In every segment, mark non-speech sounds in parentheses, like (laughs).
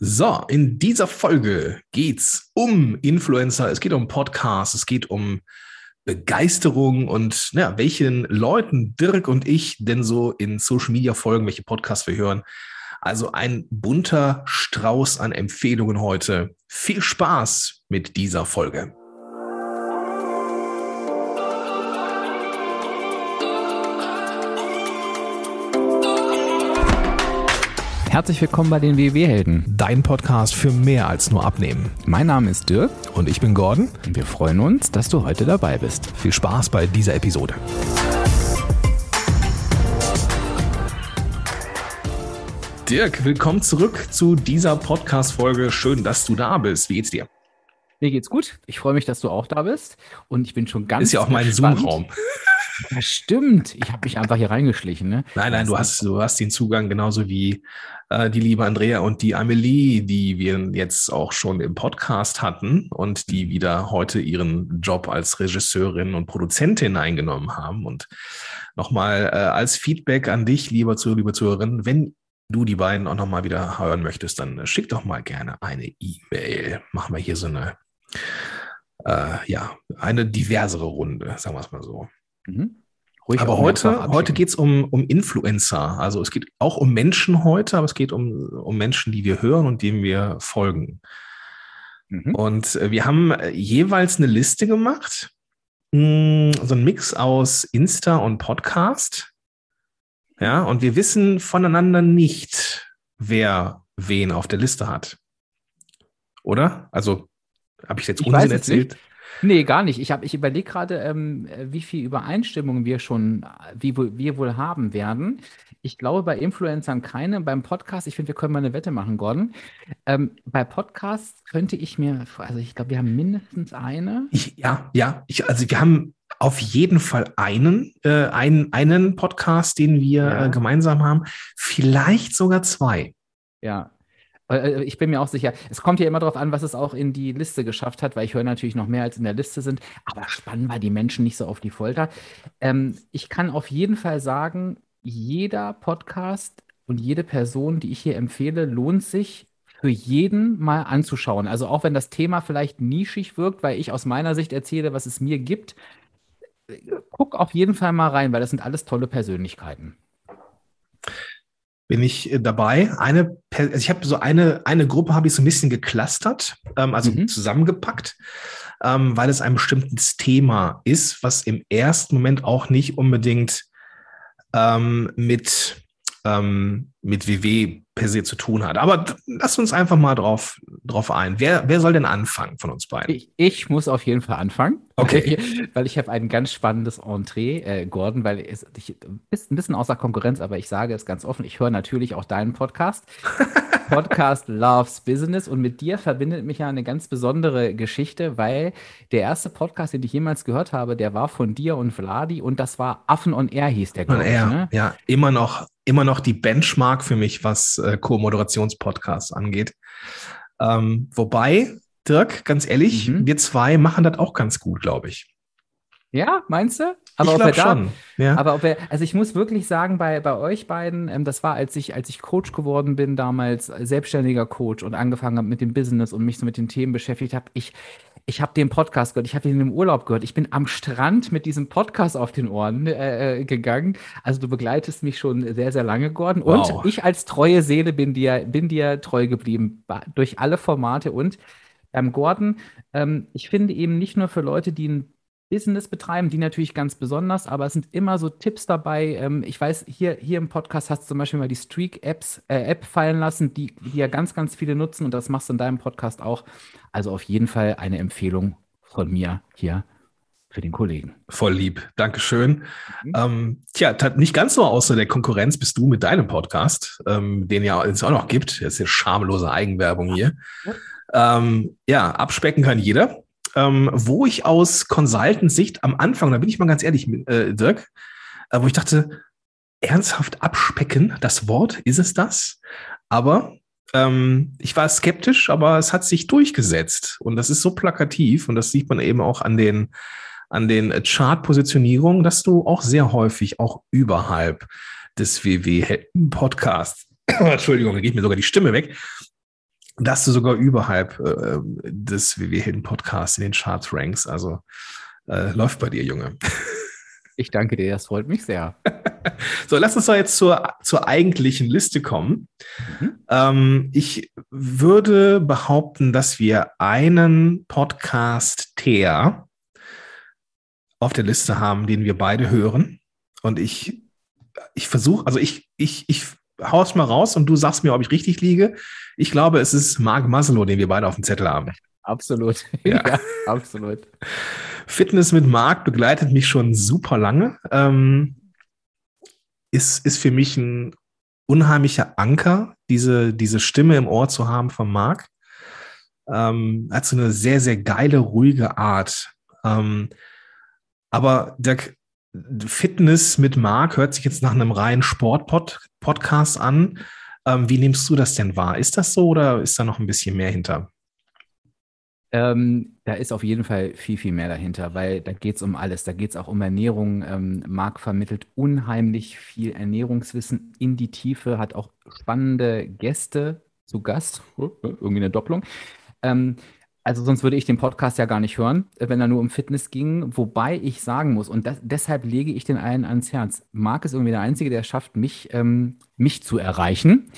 So, in dieser Folge geht's um Influencer, es geht um Podcasts, es geht um Begeisterung und ja, welchen Leuten Dirk und ich denn so in Social Media folgen, welche Podcasts wir hören. Also ein bunter Strauß an Empfehlungen heute. Viel Spaß mit dieser Folge. Herzlich willkommen bei den WW-Helden. Dein Podcast für mehr als nur Abnehmen. Mein Name ist Dirk. Und ich bin Gordon. Und wir freuen uns, dass du heute dabei bist. Viel Spaß bei dieser Episode. Dirk, willkommen zurück zu dieser Podcast-Folge. Schön, dass du da bist. Wie geht's dir? Mir geht's gut. Ich freue mich, dass du auch da bist. Und ich bin schon ganz. Ist ja auch mein Zoom-Raum. (laughs) Stimmt. Ich habe mich einfach hier reingeschlichen. Ne? Nein, nein, du hast, du hast den Zugang genauso wie äh, die liebe Andrea und die Amelie, die wir jetzt auch schon im Podcast hatten und die wieder heute ihren Job als Regisseurin und Produzentin eingenommen haben. Und nochmal äh, als Feedback an dich, lieber Zuhörer, liebe Zuhörerin, wenn du die beiden auch nochmal wieder hören möchtest, dann schick doch mal gerne eine E-Mail. Machen wir hier so eine, äh, ja, eine diversere Runde, sagen wir es mal so. Mhm. Aber heute, heute geht es um, um Influencer. Also es geht auch um Menschen heute, aber es geht um, um Menschen, die wir hören und denen wir folgen. Mhm. Und äh, wir haben äh, jeweils eine Liste gemacht, hm, so ein Mix aus Insta und Podcast. Ja, und wir wissen voneinander nicht, wer wen auf der Liste hat. Oder? Also, habe ich jetzt Unsinn erzählt? Nicht. Nee, gar nicht. Ich, ich überlege gerade, ähm, wie viel Übereinstimmung wir schon, wie wir wohl haben werden. Ich glaube bei Influencern keine. Beim Podcast, ich finde, wir können mal eine Wette machen, Gordon. Ähm, bei Podcasts könnte ich mir, also ich glaube, wir haben mindestens eine. Ich, ja, ja. Ich, also wir haben auf jeden Fall einen, äh, einen, einen Podcast, den wir ja. äh, gemeinsam haben. Vielleicht sogar zwei. Ja, äh, ich bin mir auch sicher, es kommt ja immer darauf an, was es auch in die Liste geschafft hat, weil ich höre natürlich noch mehr als in der Liste sind. Aber spannend war die Menschen nicht so auf die Folter. Ähm, ich kann auf jeden Fall sagen, jeder Podcast und jede Person, die ich hier empfehle, lohnt sich für jeden mal anzuschauen. Also auch wenn das Thema vielleicht nischig wirkt, weil ich aus meiner Sicht erzähle, was es mir gibt, guck auf jeden Fall mal rein, weil das sind alles tolle Persönlichkeiten bin ich äh, dabei. Eine, also ich habe so eine, eine Gruppe habe ich so ein bisschen geclustert, ähm, also mhm. zusammengepackt, ähm, weil es ein bestimmtes Thema ist, was im ersten Moment auch nicht unbedingt ähm, mit, ähm, mit WW per se zu tun hat. Aber lass uns einfach mal drauf, drauf ein. Wer, wer soll denn anfangen von uns beiden? Ich, ich muss auf jeden Fall anfangen. Okay. (laughs) Weil ich habe ein ganz spannendes Entree, äh, Gordon, weil es ich, bist ein bisschen außer Konkurrenz, aber ich sage es ganz offen, ich höre natürlich auch deinen Podcast. (laughs) Podcast Loves Business und mit dir verbindet mich ja eine ganz besondere Geschichte, weil der erste Podcast, den ich jemals gehört habe, der war von dir und Vladi und das war Affen on Air hieß der, glaube ich. Ne? Ja, immer noch, immer noch die Benchmark für mich, was äh, Co-Moderationspodcasts angeht. Ähm, wobei, Dirk, ganz ehrlich, mhm. wir zwei machen das auch ganz gut, glaube ich. Ja, meinst du? Aber ich glaube schon. Ja. Aber ob er, also ich muss wirklich sagen, bei, bei euch beiden, ähm, das war, als ich, als ich Coach geworden bin, damals selbstständiger Coach und angefangen habe mit dem Business und mich so mit den Themen beschäftigt habe, ich, ich habe den Podcast gehört, ich habe ihn im Urlaub gehört, ich bin am Strand mit diesem Podcast auf den Ohren äh, äh gegangen. Also du begleitest mich schon sehr, sehr lange, Gordon. Und wow. ich als treue Seele bin dir, bin dir treu geblieben durch alle Formate und ähm, Gordon, ähm, ich finde eben nicht nur für Leute, die ein Business betreiben, die natürlich ganz besonders, aber es sind immer so Tipps dabei. Ähm, ich weiß, hier, hier im Podcast hast du zum Beispiel mal die Streak-Apps, äh, App fallen lassen, die, die ja ganz, ganz viele nutzen und das machst du in deinem Podcast auch. Also auf jeden Fall eine Empfehlung von mir hier für den Kollegen. Voll lieb, Dankeschön. Mhm. Ähm, tja, nicht ganz so außer der Konkurrenz bist du mit deinem Podcast, ähm, den ja es auch noch gibt. Das ist ja schamlose Eigenwerbung hier. Ähm, ja, abspecken kann jeder ähm, wo ich aus Consultant-Sicht am Anfang, da bin ich mal ganz ehrlich, äh, Dirk, äh, wo ich dachte, ernsthaft abspecken, das Wort, ist es das? Aber ähm, ich war skeptisch, aber es hat sich durchgesetzt. Und das ist so plakativ und das sieht man eben auch an den, an den Chart-Positionierungen, dass du auch sehr häufig auch überhalb des WW-Podcasts, (coughs) Entschuldigung, da geht mir sogar die Stimme weg, dass du sogar überhalb äh, des WW Hidden Podcasts in den Charts ranks. Also äh, läuft bei dir, Junge. (laughs) Ich danke dir, das freut mich sehr. so, lass uns doch jetzt zur, zur eigentlichen Liste kommen. Mhm. Ähm, ich würde behaupten, dass wir einen Podcast Teer auf der Liste haben, den wir beide hören. Und ich, ich versuche, also ich, ich, ich hau es mal raus und du sagst mir, ob ich richtig liege. Ich glaube, es ist Mark Maslow, den wir beide auf dem Zettel haben. Absolut. (laughs) Ja, ja absolut. Fitness mit Marc begleitet mich schon super lange. Ähm, ist, ist für mich ein unheimlicher Anker, diese, diese Stimme im Ohr zu haben von Marc. Ähm, hat so eine sehr, sehr geile, ruhige Art. Ähm, aber der Fitness mit Marc hört sich jetzt nach einem reinen Sport-Podcast an. Ähm, wie nimmst du das denn wahr? Ist das so oder ist da noch ein bisschen mehr hinter? Ähm, da ist auf jeden Fall viel, viel mehr dahinter, weil da geht es um alles. Da geht es auch um Ernährung. Ähm, Marc vermittelt unheimlich viel Ernährungswissen in die Tiefe, hat auch spannende Gäste zu Gast. (laughs) Irgendwie eine Doppelung. Ähm, also sonst würde ich den Podcast ja gar nicht hören, wenn er nur um Fitness ging. Wobei ich sagen muss, und das, deshalb lege ich den allen ans Herz. Marc ist irgendwie der Einzige, der schafft, mich, ähm, mich zu erreichen.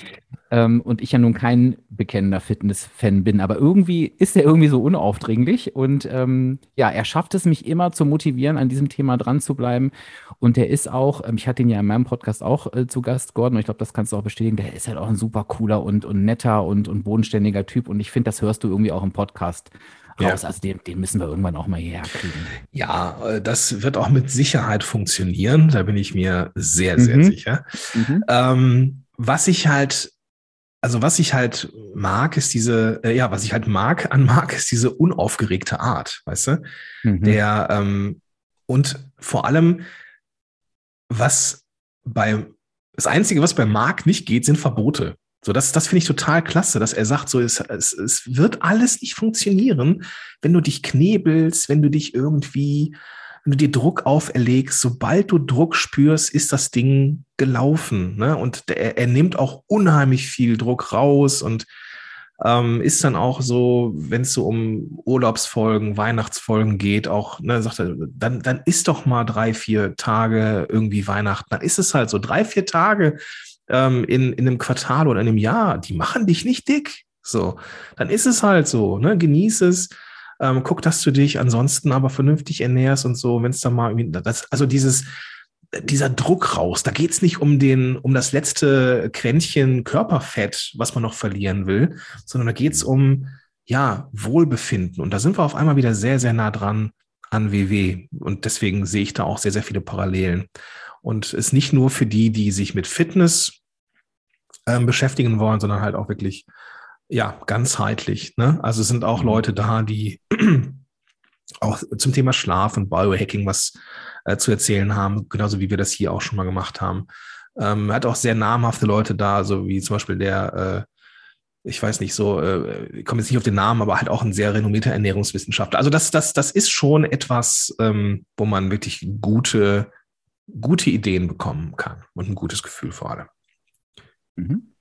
Ähm, und ich ja nun kein bekennender Fitness-Fan bin, aber irgendwie ist er irgendwie so unaufdringlich und ähm, ja, er schafft es, mich immer zu motivieren, an diesem Thema dran zu bleiben. Und der ist auch, ähm, ich hatte ihn ja in meinem Podcast auch äh, zu Gast, Gordon, und ich glaube, das kannst du auch bestätigen, der ist halt auch ein super cooler und, und netter und, und bodenständiger Typ. Und ich finde, das hörst du irgendwie auch im Podcast raus. Ja. Also den, den müssen wir irgendwann auch mal hierher kriegen. Ja, äh, das wird auch mit Sicherheit funktionieren. Da bin ich mir sehr, sehr mhm. sicher. Mhm. Ähm, was ich halt also was ich halt mag, ist diese, äh, ja, was ich halt mag an mag, ist diese unaufgeregte Art, weißt du? Mhm. Der, ähm, und vor allem, was bei, das Einzige, was bei Marc nicht geht, sind Verbote. So, das, das finde ich total klasse, dass er sagt, so, es, es, es wird alles nicht funktionieren, wenn du dich knebelst, wenn du dich irgendwie wenn du dir Druck auferlegst, sobald du Druck spürst, ist das Ding gelaufen. Ne? Und er, er nimmt auch unheimlich viel Druck raus und ähm, ist dann auch so, wenn es so um Urlaubsfolgen, Weihnachtsfolgen geht, auch, ne, sagt er, dann, dann ist doch mal drei, vier Tage irgendwie Weihnachten. Dann ist es halt so, drei, vier Tage ähm, in, in einem Quartal oder in einem Jahr, die machen dich nicht dick. So, dann ist es halt so, ne? Genieß es ähm, guck, dass du dich ansonsten aber vernünftig ernährst und so, wenn es da mal das, also dieses, dieser Druck raus, da geht's nicht um den, um das letzte Quäntchen Körperfett, was man noch verlieren will, sondern da geht's um ja, Wohlbefinden. Und da sind wir auf einmal wieder sehr, sehr nah dran an WW. Und deswegen sehe ich da auch sehr, sehr viele Parallelen. Und es nicht nur für die, die sich mit Fitness ähm, beschäftigen wollen, sondern halt auch wirklich ja, ganzheitlich. Ne? Also es sind auch mhm. Leute da, die (clears throat) auch zum Thema Schlaf und Biohacking was äh, zu erzählen haben, genauso wie wir das hier auch schon mal gemacht haben. Ähm, hat auch sehr namhafte Leute da, so wie zum Beispiel der, äh, ich weiß nicht so, äh, ich komme jetzt nicht auf den Namen, aber halt auch ein sehr renommierter Ernährungswissenschaftler. Also das, das, das ist schon etwas, ähm, wo man wirklich gute, gute Ideen bekommen kann und ein gutes Gefühl vor allem. Mhm.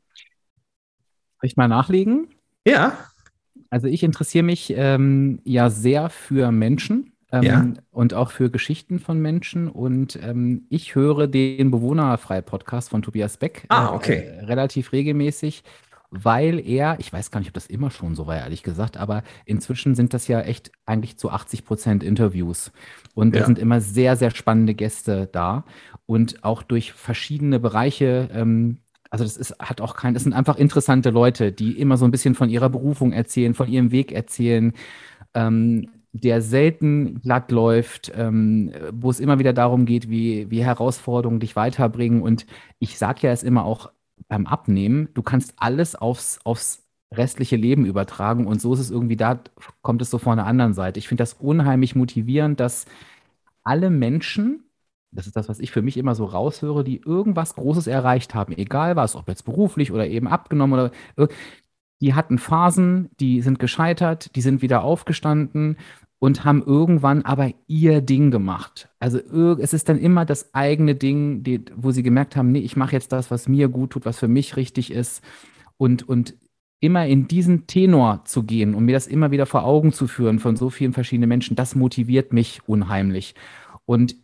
Soll ich mal nachlegen? Ja. Also ich interessiere mich ähm, ja sehr für Menschen ähm, ja. und auch für Geschichten von Menschen. Und ähm, ich höre den Bewohnerfrei-Podcast von Tobias Beck ah, okay. äh, relativ regelmäßig, weil er, ich weiß gar nicht, ob das immer schon so war, ehrlich gesagt, aber inzwischen sind das ja echt eigentlich zu 80 Prozent Interviews. Und ja. da sind immer sehr, sehr spannende Gäste da. Und auch durch verschiedene Bereiche ähm, also das ist, hat auch kein, das sind einfach interessante Leute, die immer so ein bisschen von ihrer Berufung erzählen, von ihrem Weg erzählen, ähm, der selten glatt läuft, ähm, wo es immer wieder darum geht, wie, wie Herausforderungen dich weiterbringen. Und ich sage ja es immer auch beim Abnehmen, du kannst alles aufs, aufs restliche Leben übertragen und so ist es irgendwie, da kommt es so von der anderen Seite. Ich finde das unheimlich motivierend, dass alle Menschen, das ist das, was ich für mich immer so raushöre, die irgendwas Großes erreicht haben, egal was, ob jetzt beruflich oder eben abgenommen oder die hatten Phasen, die sind gescheitert, die sind wieder aufgestanden und haben irgendwann aber ihr Ding gemacht. Also es ist dann immer das eigene Ding, die, wo sie gemerkt haben, nee, ich mache jetzt das, was mir gut tut, was für mich richtig ist und, und immer in diesen Tenor zu gehen und mir das immer wieder vor Augen zu führen von so vielen verschiedenen Menschen, das motiviert mich unheimlich. Und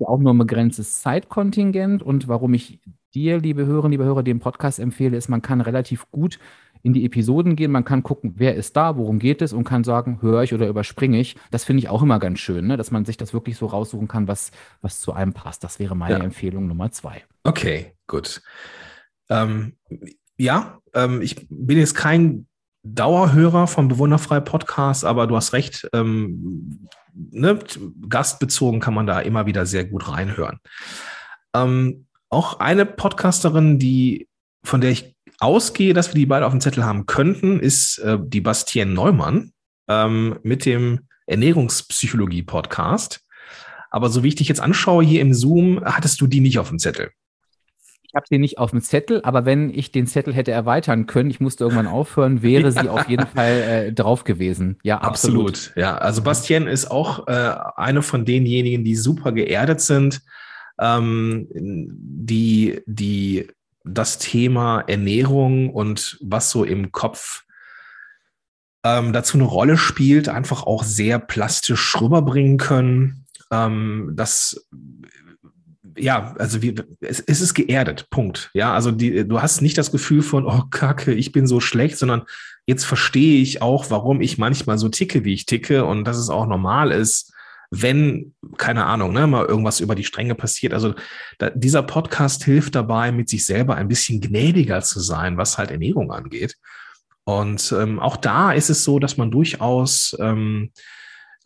habe auch nur ein begrenztes Zeitkontingent und warum ich dir, liebe Hörerinnen, liebe Hörer, den Podcast empfehle, ist, man kann relativ gut in die Episoden gehen, man kann gucken, wer ist da, worum geht es und kann sagen, höre ich oder überspringe ich. Das finde ich auch immer ganz schön, ne? dass man sich das wirklich so raussuchen kann, was, was zu einem passt. Das wäre meine ja. Empfehlung Nummer zwei. Okay, gut. Ähm, ja, ähm, ich bin jetzt kein Dauerhörer vom Bewunderfrei Podcast, aber du hast recht, ähm, ne, gastbezogen kann man da immer wieder sehr gut reinhören. Ähm, auch eine Podcasterin, die, von der ich ausgehe, dass wir die beide auf dem Zettel haben könnten, ist äh, die Bastienne Neumann ähm, mit dem Ernährungspsychologie-Podcast. Aber so wie ich dich jetzt anschaue hier im Zoom, hattest du die nicht auf dem Zettel. Ich habe sie nicht auf dem Zettel, aber wenn ich den Zettel hätte erweitern können, ich musste irgendwann aufhören, wäre sie (laughs) auf jeden Fall äh, drauf gewesen. Ja, absolut. absolut. Ja, also Bastienne ist auch äh, eine von denjenigen, die super geerdet sind, ähm, die, die das Thema Ernährung und was so im Kopf ähm, dazu eine Rolle spielt, einfach auch sehr plastisch rüberbringen können. Ähm, das ja, also wie, es, es ist geerdet, Punkt. Ja, also die, du hast nicht das Gefühl von, oh Kacke, ich bin so schlecht, sondern jetzt verstehe ich auch, warum ich manchmal so ticke, wie ich ticke und dass es auch normal ist, wenn, keine Ahnung, ne, mal irgendwas über die Stränge passiert. Also da, dieser Podcast hilft dabei, mit sich selber ein bisschen gnädiger zu sein, was halt Ernährung angeht. Und ähm, auch da ist es so, dass man durchaus ähm,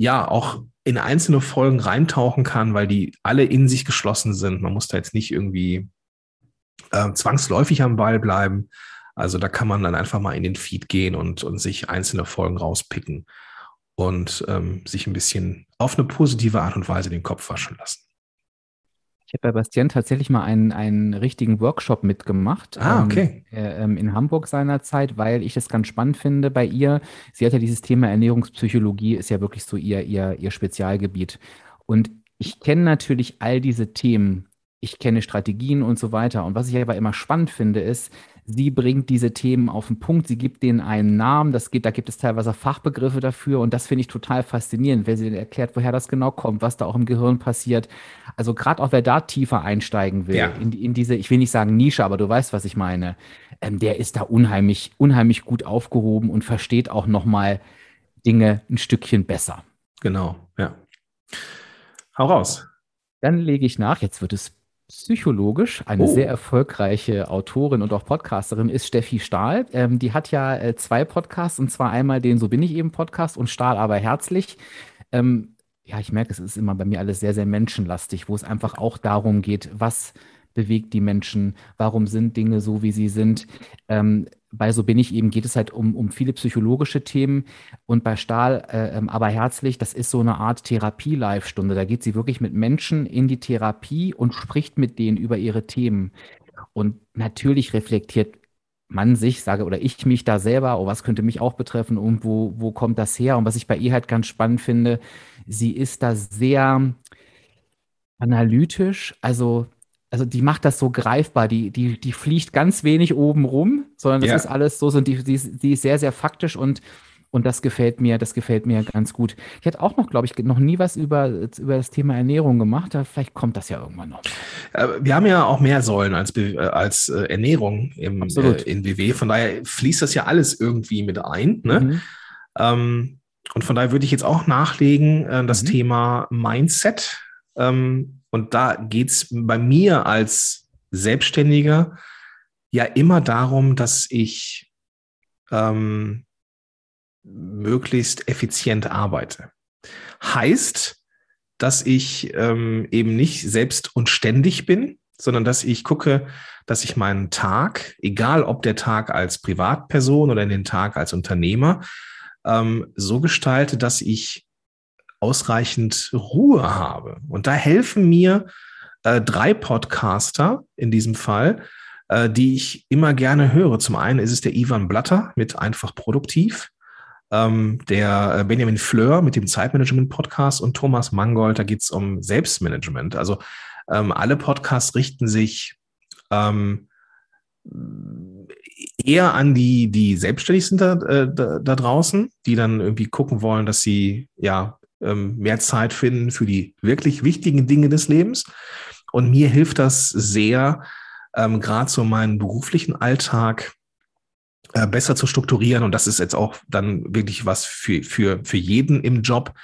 ja auch in einzelne Folgen reintauchen kann, weil die alle in sich geschlossen sind. Man muss da jetzt nicht irgendwie äh, zwangsläufig am Ball bleiben. Also da kann man dann einfach mal in den Feed gehen und, und sich einzelne Folgen rauspicken und ähm, sich ein bisschen auf eine positive Art und Weise den Kopf waschen lassen. Ich habe bei Bastian tatsächlich mal einen, einen richtigen Workshop mitgemacht. Ah, okay. Ähm, äh, ähm, in Hamburg seinerzeit, weil ich das ganz spannend finde bei ihr. Sie hat ja dieses Thema Ernährungspsychologie, ist ja wirklich so ihr, ihr, ihr Spezialgebiet. Und ich kenne natürlich all diese Themen. Ich kenne Strategien und so weiter. Und was ich aber immer spannend finde, ist, Sie bringt diese Themen auf den Punkt, sie gibt denen einen Namen, das geht, da gibt es teilweise Fachbegriffe dafür und das finde ich total faszinierend, wenn sie erklärt, woher das genau kommt, was da auch im Gehirn passiert. Also gerade auch wer da tiefer einsteigen will, ja. in, in, diese, ich will nicht sagen Nische, aber du weißt, was ich meine, ähm, der ist da unheimlich, unheimlich gut aufgehoben und versteht auch nochmal Dinge ein Stückchen besser. Genau, ja. Hau raus. Dann lege ich nach, jetzt wird es psychologisch. Eine oh. sehr erfolgreiche Autorin und auch Podcasterin ist Steffi Stahl. Ähm, die hat ja äh, zwei Podcasts und zwar einmal den So bin ich eben Podcast und Stahl aber herzlich. Ähm, ja, ich merke, es ist immer bei mir alles sehr, sehr menschenlastig, wo es einfach auch darum geht, was bewegt die Menschen, warum sind Dinge so, wie sie sind. Ähm, bei So bin ich eben geht es halt um, um viele psychologische Themen und bei Stahl äh, ähm, aber herzlich, das ist so eine Art Therapie-Live-Stunde. Da geht sie wirklich mit Menschen in die Therapie und spricht mit denen über ihre Themen. Und natürlich reflektiert man sich, sage oder ich mich da selber, oh, was könnte mich auch betreffen und wo, wo kommt das her? Und was ich bei ihr halt ganz spannend finde, sie ist da sehr analytisch, also also die macht das so greifbar, die, die, die fliegt ganz wenig oben rum, sondern das ja. ist alles so, so die, die, die ist sehr, sehr faktisch und, und das gefällt mir, das gefällt mir ganz gut. Ich hatte auch noch, glaube ich, noch nie was über, über das Thema Ernährung gemacht, aber vielleicht kommt das ja irgendwann noch. Äh, wir haben ja auch mehr Säulen als, äh, als äh, Ernährung im, äh, in WW, von daher fließt das ja alles irgendwie mit ein. Ne? Mhm. Ähm, und von daher würde ich jetzt auch nachlegen, äh, das mhm. Thema Mindset. Ähm, und da geht es bei mir als Selbstständiger ja immer darum, dass ich ähm, möglichst effizient arbeite. Heißt, dass ich ähm, eben nicht selbst und ständig bin, sondern dass ich gucke, dass ich meinen Tag, egal ob der Tag als Privatperson oder den Tag als Unternehmer, ähm, so gestalte, dass ich ausreichend Ruhe habe. Und da helfen mir äh, drei Podcaster in diesem Fall, äh, die ich immer gerne höre. Zum einen ist es der Ivan Blatter mit Einfach Produktiv, ähm, der äh, Benjamin Fleur mit dem Zeitmanagement-Podcast und Thomas Mangold, da geht es um Selbstmanagement. Also ähm, alle Podcasts richten sich ähm, eher an die, die selbstständig sind da, äh, da, da draußen, die dann irgendwie gucken wollen, dass sie ja ähm, mehr Zeit finden für die wirklich wichtigen Dinge des Lebens. Und mir hilft das sehr, ähm, gerade so meinen beruflichen Alltag äh, besser zu strukturieren. Und das ist jetzt auch dann wirklich was für, für, für jeden im Job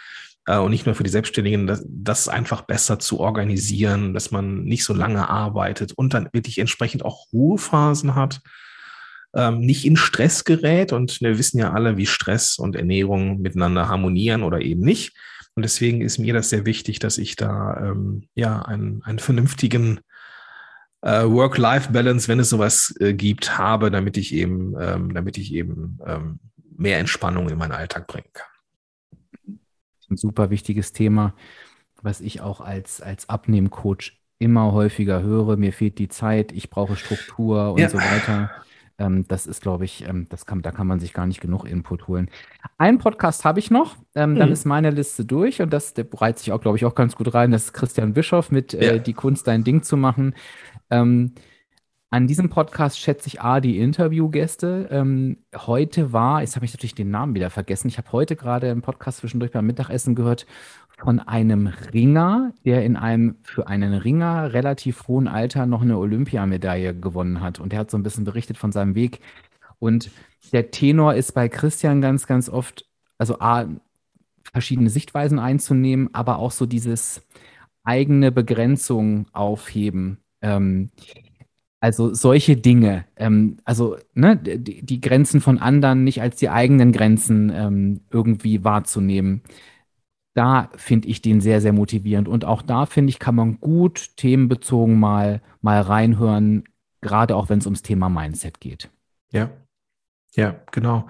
äh, und nicht nur für die Selbstständigen, das, das einfach besser zu organisieren, dass man nicht so lange arbeitet und dann wirklich entsprechend auch Ruhephasen hat ähm, nicht in Stress gerät. Und wir wissen ja alle, wie Stress und Ernährung miteinander harmonieren oder eben nicht. Und deswegen ist mir das sehr wichtig, dass ich da ähm, ja einen, einen vernünftigen äh, Work-Life-Balance, wenn es sowas äh, gibt, habe, damit ich eben, ähm, damit ich eben ähm, mehr Entspannung in meinen Alltag bringen kann. Ein super wichtiges Thema, was ich auch als, als Abnehmcoach immer häufiger höre. Mir fehlt die Zeit, ich brauche Struktur und ja. so weiter. Ähm, das ist, glaube ich, ähm, das kann, da kann man sich gar nicht genug Input holen. Einen Podcast habe ich noch, ähm, mhm. dann ist meine Liste durch und das, der bereitet sich auch, glaube ich, auch ganz gut rein. Das ist Christian Bischoff mit äh, ja. Die Kunst, dein Ding zu machen. Ähm, an diesem Podcast schätze ich A, die Interviewgäste. Ähm, heute war, jetzt habe ich natürlich den Namen wieder vergessen, ich habe heute gerade einen Podcast zwischendurch beim Mittagessen gehört von einem Ringer, der in einem für einen Ringer relativ hohen Alter noch eine Olympiamedaille gewonnen hat. Und er hat so ein bisschen berichtet von seinem Weg. Und der Tenor ist bei Christian ganz, ganz oft, also A, verschiedene Sichtweisen einzunehmen, aber auch so dieses eigene Begrenzung aufheben. Ähm, also solche Dinge, ähm, also ne, die, die, Grenzen von anderen nicht als die eigenen Grenzen ähm, irgendwie wahrzunehmen da finde ich den sehr, sehr motivierend. Und auch da finde ich, kann man gut themenbezogen mal, mal reinhören, gerade auch wenn es ums Thema Mindset geht. Ja, ja, genau.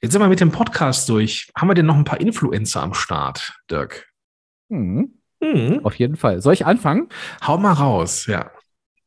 Jetzt sind wir mit dem Podcast durch. Haben wir denn noch ein paar Influencer am Start, Dirk? Mhm. Mhm. Auf jeden Fall. Soll ich anfangen? Hau mal raus, ja.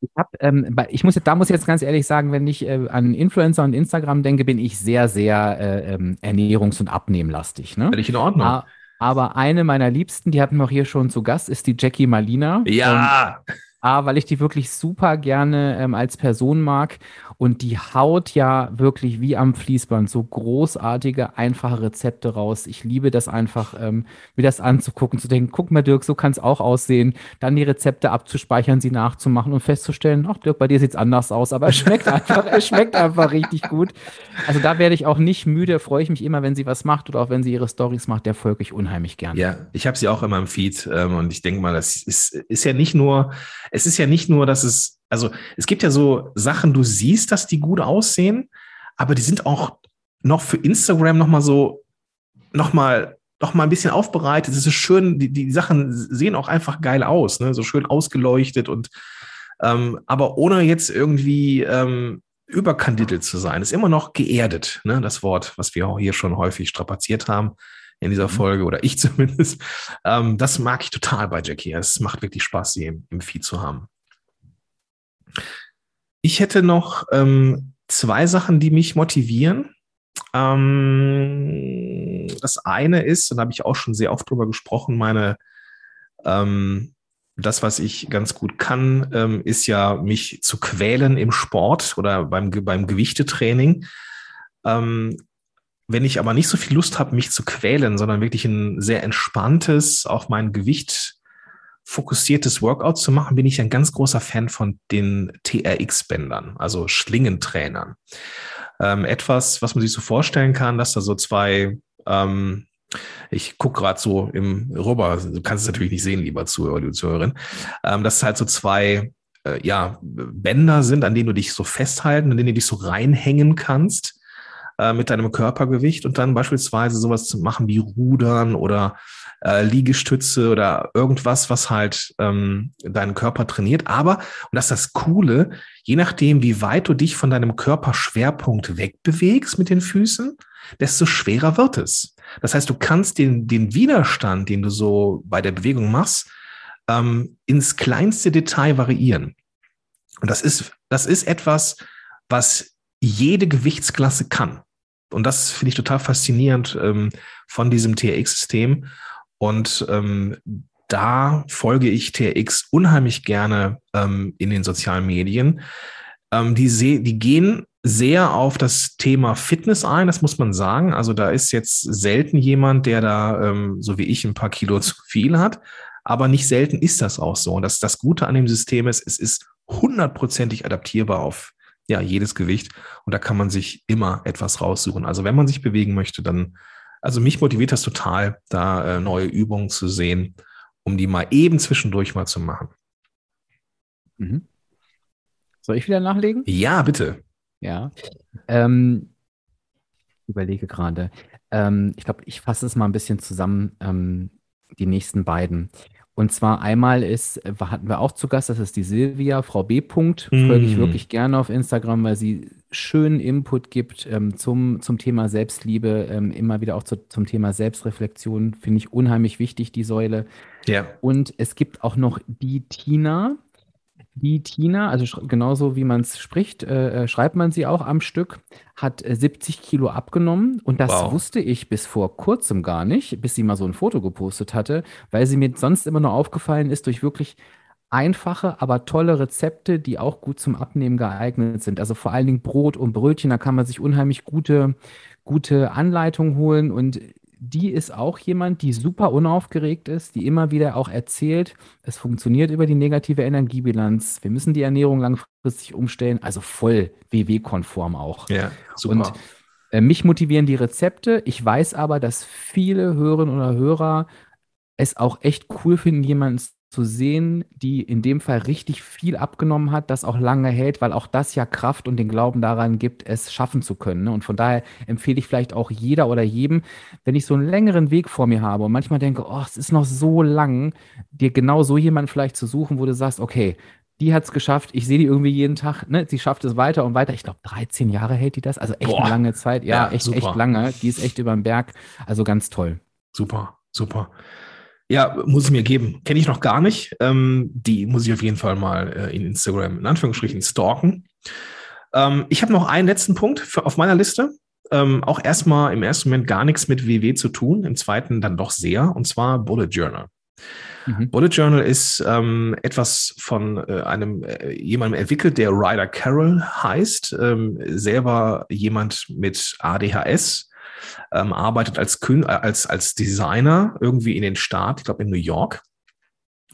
Ich, hab, ähm, ich muss, da muss ich jetzt ganz ehrlich sagen, wenn ich äh, an Influencer und Instagram denke, bin ich sehr, sehr äh, ähm, ernährungs- und abnehmlastig. Ne? Völlig in Ordnung. Ah, aber eine meiner Liebsten, die hatten wir auch hier schon zu Gast, ist die Jackie Malina. Ja. Und A, weil ich die wirklich super gerne ähm, als Person mag und die haut ja wirklich wie am Fließband so großartige, einfache Rezepte raus. Ich liebe das einfach, ähm, mir das anzugucken, zu denken, guck mal Dirk, so kann es auch aussehen. Dann die Rezepte abzuspeichern, sie nachzumachen und festzustellen, ach Dirk, bei dir sieht es anders aus, aber es schmeckt einfach, es schmeckt einfach richtig gut. Also da werde ich auch nicht müde, freue ich mich immer, wenn sie was macht oder auch wenn sie ihre Stories macht, der folge ich unheimlich gerne. Ja, ich habe sie auch immer im Feed ähm, und ich denke mal, das ist, ist ja nicht nur es ist ja nicht nur, dass es, also es gibt ja so Sachen, du siehst, dass die gut aussehen, aber die sind auch noch für Instagram nochmal so, nochmal noch mal ein bisschen aufbereitet. Es ist schön, die, die Sachen sehen auch einfach geil aus, ne? so schön ausgeleuchtet und ähm, aber ohne jetzt irgendwie ähm, überkandidelt zu sein. Ist immer noch geerdet, ne? das Wort, was wir auch hier schon häufig strapaziert haben in dieser mhm. Folge oder ich (laughs) zumindest. Ähm, das mag ich total bei Jackie. Es macht wirklich Spaß, sie im, im Feed zu haben. Ich hätte noch ähm, zwei Sachen, die mich motivieren. Ähm, das eine ist, und da habe ich auch schon sehr oft drüber gesprochen, meine, ähm, das, was ich ganz gut kann, ähm, ist ja, mich zu quälen im Sport oder beim, beim Gewichtetraining. Ähm, wenn ich aber nicht so viel Lust habe, mich zu quälen, sondern wirklich ein sehr entspanntes, auf mein Gewicht fokussiertes Workout zu machen, bin ich ein ganz großer Fan von den TRX-Bändern, also Schlingentrainern. Ähm, etwas, was man sich so vorstellen kann, dass da so zwei, ähm, ich gucke gerade so im rüber, du kannst es natürlich nicht sehen, lieber Zuhörer, liebe Zuhörerin, ähm, dass halt so zwei äh, ja, Bänder sind, an denen du dich so festhalten, an denen du dich so reinhängen kannst äh, mit deinem Körpergewicht und dann beispielsweise sowas zu machen wie Rudern oder äh, Liegestütze oder irgendwas, was halt ähm, deinen Körper trainiert. Aber, und das ist das Coole, je nachdem, wie weit du dich von deinem Körperschwerpunkt wegbewegst mit den Füßen, desto schwerer wird es. Das heißt, du kannst den, den Widerstand, den du so bei der Bewegung machst, ähm, ins kleinste Detail variieren. Und das ist, das ist etwas, was jede Gewichtsklasse kann. Und das finde ich total faszinierend ähm, von diesem TRX-System. Und ähm, da folge ich TRX unheimlich gerne ähm, in den sozialen Medien. Ähm, die, die gehen sehr auf das Thema Fitness ein, das muss man sagen. Also da ist jetzt selten jemand, der da, ähm, so wie ich, ein paar Kilo (laughs) zu viel hat. Aber nicht selten ist das auch so. Und das, das Gute an dem System ist, es ist hundertprozentig adaptierbar auf ja, jedes Gewicht. Und da kann man sich immer etwas raussuchen. Also wenn man sich bewegen möchte, dann, also mich motiviert das total, da äh, neue Übungen zu sehen, um die mal eben zwischendurch mal zu machen. Mhm. Soll ich wieder nachlegen? Ja, bitte. Ja. Ähm, überlege gerade. Ähm, ich glaube, ich fasse es mal ein bisschen zusammen, ähm, die nächsten beiden. Und zwar einmal ist, hatten wir auch zu Gast, das ist die Silvia, Frau B. Punkt. Mm. Folge ich wirklich gerne auf Instagram, weil sie schönen Input gibt ähm, zum, zum Thema Selbstliebe, ähm, immer wieder auch zu, zum Thema Selbstreflexion. Finde ich unheimlich wichtig, die Säule. Ja. Und es gibt auch noch die Tina, die Tina, also genauso wie man es spricht, äh, äh, schreibt man sie auch am Stück, hat 70 äh, Kilo abgenommen und das wow. wusste ich bis vor kurzem gar nicht, bis sie mal so ein Foto gepostet hatte, weil sie mir sonst immer nur aufgefallen ist durch wirklich einfache, aber tolle Rezepte, die auch gut zum Abnehmen geeignet sind. Also vor allen Dingen Brot und Brötchen, da kann man sich unheimlich gute, gute Anleitungen holen und die ist auch jemand, die super unaufgeregt ist, die immer wieder auch erzählt, es funktioniert über die negative Energiebilanz. Wir müssen die Ernährung langfristig umstellen, also voll WW-konform auch. Ja, super. Und äh, mich motivieren die Rezepte. Ich weiß aber, dass viele Hörerinnen oder Hörer es auch echt cool finden, jemanden zu sehen, die in dem Fall richtig viel abgenommen hat, das auch lange hält, weil auch das ja Kraft und den Glauben daran gibt, es schaffen zu können. Ne? Und von daher empfehle ich vielleicht auch jeder oder jedem, wenn ich so einen längeren Weg vor mir habe und manchmal denke, oh, es ist noch so lang, dir genau so jemanden vielleicht zu suchen, wo du sagst, okay, die hat es geschafft. Ich sehe die irgendwie jeden Tag. Ne? Sie schafft es weiter und weiter. Ich glaube, 13 Jahre hält die das. Also echt Boah. eine lange Zeit. Ja, ja echt, echt lange. Die ist echt über den Berg. Also ganz toll. Super, super. Ja, muss ich mir geben. Kenne ich noch gar nicht. Ähm, die muss ich auf jeden Fall mal äh, in Instagram in Anführungsstrichen stalken. Ähm, ich habe noch einen letzten Punkt für, auf meiner Liste. Ähm, auch erstmal im ersten Moment gar nichts mit WW zu tun, im zweiten dann doch sehr, und zwar Bullet Journal. Mhm. Bullet Journal ist ähm, etwas von äh, einem äh, jemandem entwickelt, der Ryder Carroll heißt, ähm, selber jemand mit ADHS, ähm, arbeitet als, äh, als, als Designer irgendwie in den Staat, ich glaube in New York,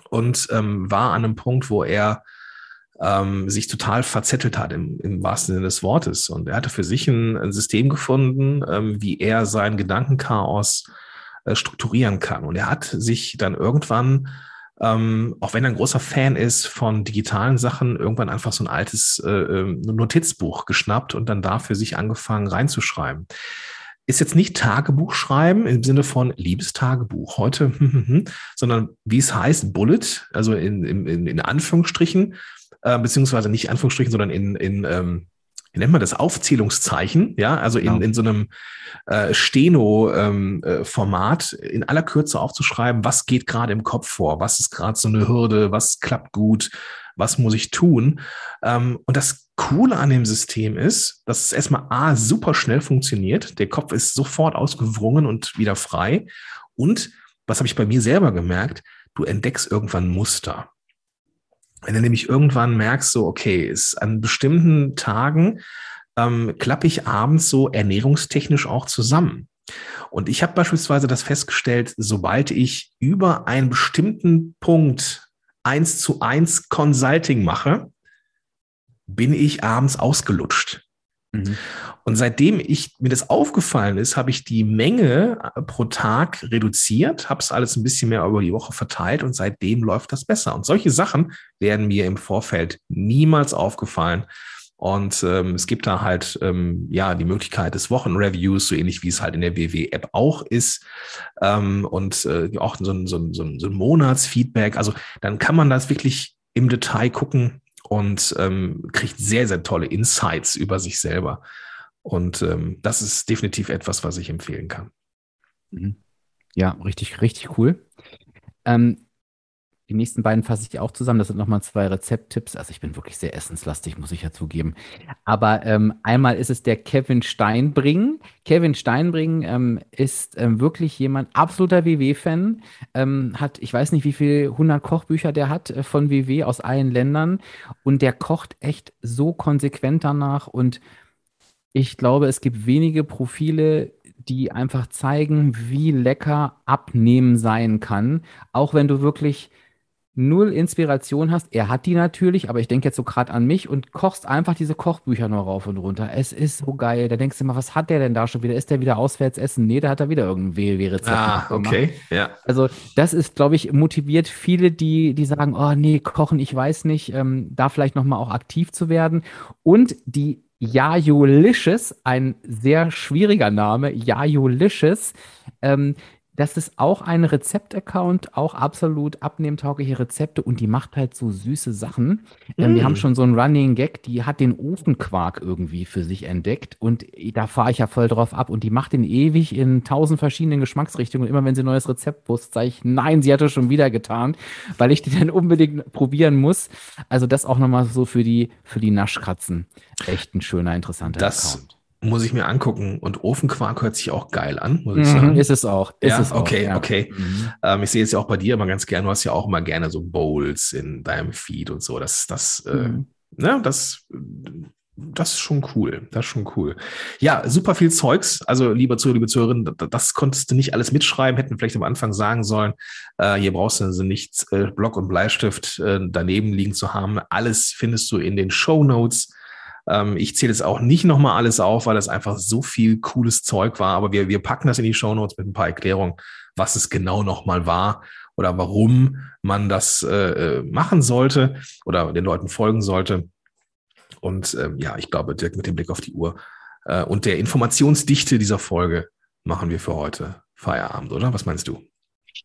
und ähm, war an einem Punkt, wo er ähm, sich total verzettelt hat im, im wahrsten Sinne des Wortes. Und er hatte für sich ein, ein System gefunden, ähm, wie er sein Gedankenchaos äh, strukturieren kann. Und er hat sich dann irgendwann ähm, auch wenn er ein großer Fan ist von digitalen Sachen, irgendwann einfach so ein altes äh, ähm, Notizbuch geschnappt und dann da für sich angefangen reinzuschreiben ist jetzt nicht Tagebuch schreiben im Sinne von Liebestagebuch heute, (laughs) sondern wie es heißt, Bullet, also in, in, in Anführungsstrichen, äh, beziehungsweise nicht Anführungsstrichen, sondern in, in ähm, wie nennt man das, Aufzählungszeichen, ja, also in, genau. in so einem äh, Steno-Format ähm, äh, in aller Kürze aufzuschreiben, was geht gerade im Kopf vor, was ist gerade so eine Hürde, was klappt gut, was muss ich tun. Ähm, und das Coole an dem System ist, dass es erstmal A, super schnell funktioniert. Der Kopf ist sofort ausgewrungen und wieder frei. Und, was habe ich bei mir selber gemerkt, du entdeckst irgendwann Muster. Wenn du nämlich irgendwann merkst, so, okay, ist an bestimmten Tagen ähm, klappe ich abends so ernährungstechnisch auch zusammen. Und ich habe beispielsweise das festgestellt, sobald ich über einen bestimmten Punkt eins zu eins Consulting mache, bin ich abends ausgelutscht. Mhm. Und seitdem ich mir das aufgefallen ist, habe ich die Menge äh, pro Tag reduziert, habe es alles ein bisschen mehr über die Woche verteilt und seitdem läuft das besser. Und solche Sachen werden mir im Vorfeld niemals aufgefallen. Und ähm, es gibt da halt ähm, ja die Möglichkeit des Wochenreviews, so ähnlich wie es halt in der WW-App auch ist. Ähm, und äh, auch so ein, so, ein, so ein Monatsfeedback. Also dann kann man das wirklich im Detail gucken und ähm, kriegt sehr, sehr tolle Insights über sich selber. Und ähm, das ist definitiv etwas, was ich empfehlen kann. Mhm. Ja, richtig, richtig cool. Ähm, die nächsten beiden fasse ich auch zusammen. Das sind nochmal zwei Rezepttipps. Also ich bin wirklich sehr essenslastig, muss ich ja zugeben. Aber ähm, einmal ist es der Kevin Steinbring. Kevin Steinbring ähm, ist ähm, wirklich jemand, absoluter WW-Fan. Ähm, hat, ich weiß nicht, wie viele 100 Kochbücher der hat äh, von WW aus allen Ländern. Und der kocht echt so konsequent danach und Ich glaube, es gibt wenige Profile, die einfach zeigen, wie lecker Abnehmen sein kann. Auch wenn du wirklich null Inspiration hast. Er hat die natürlich, aber ich denke jetzt so gerade an mich und kochst einfach diese Kochbücher nur rauf und runter. Es ist so geil. Da denkst du immer, was hat der denn da schon wieder? Ist der wieder auswärts essen? Nee, da hat er wieder irgendein WW-Rezept. Ah, okay, ja. Also das ist, glaube ich, motiviert viele, die, die sagen, oh nee, kochen, ich weiß nicht, ähm, da vielleicht nochmal auch aktiv zu werden. Und die Jajolicious, ein sehr schwieriger Name, Jajolicious, ähm, das ist auch ein Rezept-Account, auch absolut abnehmtaugliche Rezepte und die macht halt so süße Sachen. Mm. Ähm, wir haben mm. schon so einen Running Gag, die hat den Ofenquark irgendwie für sich entdeckt und da fahre ich ja voll drauf ab und die macht den ewig in tausend verschiedenen Geschmacksrichtungen und immer wenn sie ein neues Rezept postet, sage ich, nein, sie hat es schon wieder getan, weil ich den dann unbedingt probieren muss. Also das auch nochmal so für die, für die Naschkatzen. Echt ein schöner, interessanter das Account muss ich mir angucken. Und Ofenquark hört sich auch geil an, muss ich mhm, sagen. Ist es auch. Ist ja, es okay, auch, ja. okay. Mhm. Ähm, ich sehe es ja auch bei dir immer ganz gerne. Du hast ja auch immer gerne so Bowls in deinem Feed und so. Das, das, äh, mhm. äh, ne, das, das ist schon cool. Das ist schon cool. Ja, super viel Zeugs. Also, lieber Zuhörer, liebe Zuhörerin, das, konntest du nicht alles mitschreiben, hätten vielleicht am Anfang sagen sollen. Äh, hier brauchst du also nichts, äh, Block und Bleistift äh, daneben liegen zu haben. Alles findest du in den Show Notes. Ähm, ich zähle jetzt auch nicht nochmal alles auf, weil das einfach so viel cooles Zeug war. Aber wir, wir packen das in die Show Notes mit ein paar Erklärungen, was es genau nochmal war oder warum man das äh, äh, machen sollte oder den Leuten folgen sollte. Und ähm, ja, ich glaube, direkt mit dem Blick auf die Uhr äh, und der Informationsdichte dieser Folge machen wir für heute Feierabend, oder? Was meinst du?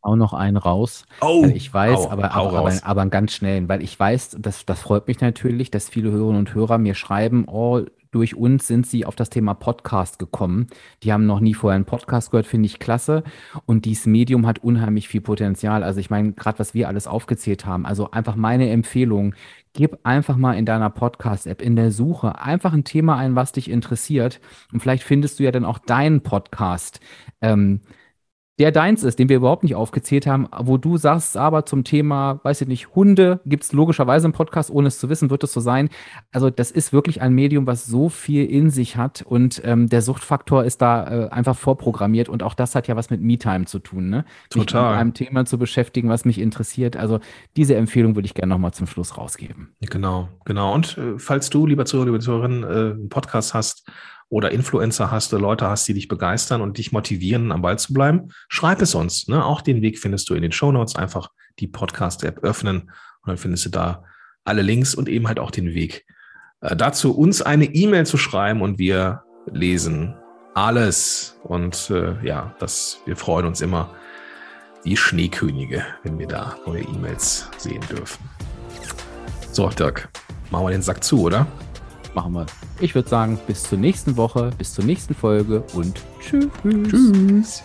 Auch noch einen raus. Oh, ich weiß, hau, aber, hau aber, aber, aber, einen ganz schnellen, weil ich weiß, das, das freut mich natürlich, dass viele Hörerinnen und Hörer mir schreiben, oh, durch uns sind sie auf das Thema Podcast gekommen. Die haben noch nie vorher einen Podcast gehört, finde ich klasse. Und dieses Medium hat unheimlich viel Potenzial. Also ich meine, gerade was wir alles aufgezählt haben. Also einfach meine Empfehlung, gib einfach mal in deiner Podcast-App in der Suche einfach ein Thema ein, was dich interessiert. Und vielleicht findest du ja dann auch deinen Podcast. Ähm, der deins ist, den wir überhaupt nicht aufgezählt haben, wo du sagst, aber zum Thema, weiß ich nicht, Hunde gibt es logischerweise im Podcast, ohne es zu wissen, wird es so sein. Also das ist wirklich ein Medium, was so viel in sich hat und ähm, der Suchtfaktor ist da äh, einfach vorprogrammiert und auch das hat ja was mit Me-Time zu tun, ne? Total. Mich mit einem Thema zu beschäftigen, was mich interessiert. Also diese Empfehlung würde ich gerne nochmal zum Schluss rausgeben. Genau, genau. Und äh, falls du, lieber Zuhörer, liebe Zuhörerin, äh, einen Podcast hast, oder Influencer hast, du Leute hast, die dich begeistern und dich motivieren, am Ball zu bleiben, schreib es uns. Ne? Auch den Weg findest du in den Show Notes. Einfach die Podcast-App öffnen und dann findest du da alle Links und eben halt auch den Weg. Äh, dazu uns eine E-Mail zu schreiben und wir lesen alles. Und äh, ja, das, wir freuen uns immer wie Schneekönige, wenn wir da neue E-Mails sehen dürfen. So, Dirk, machen wir den Sack zu, oder? Machen wir. Ich würde sagen, bis zur nächsten Woche, bis zur nächsten Folge und tschüss. Tschüss.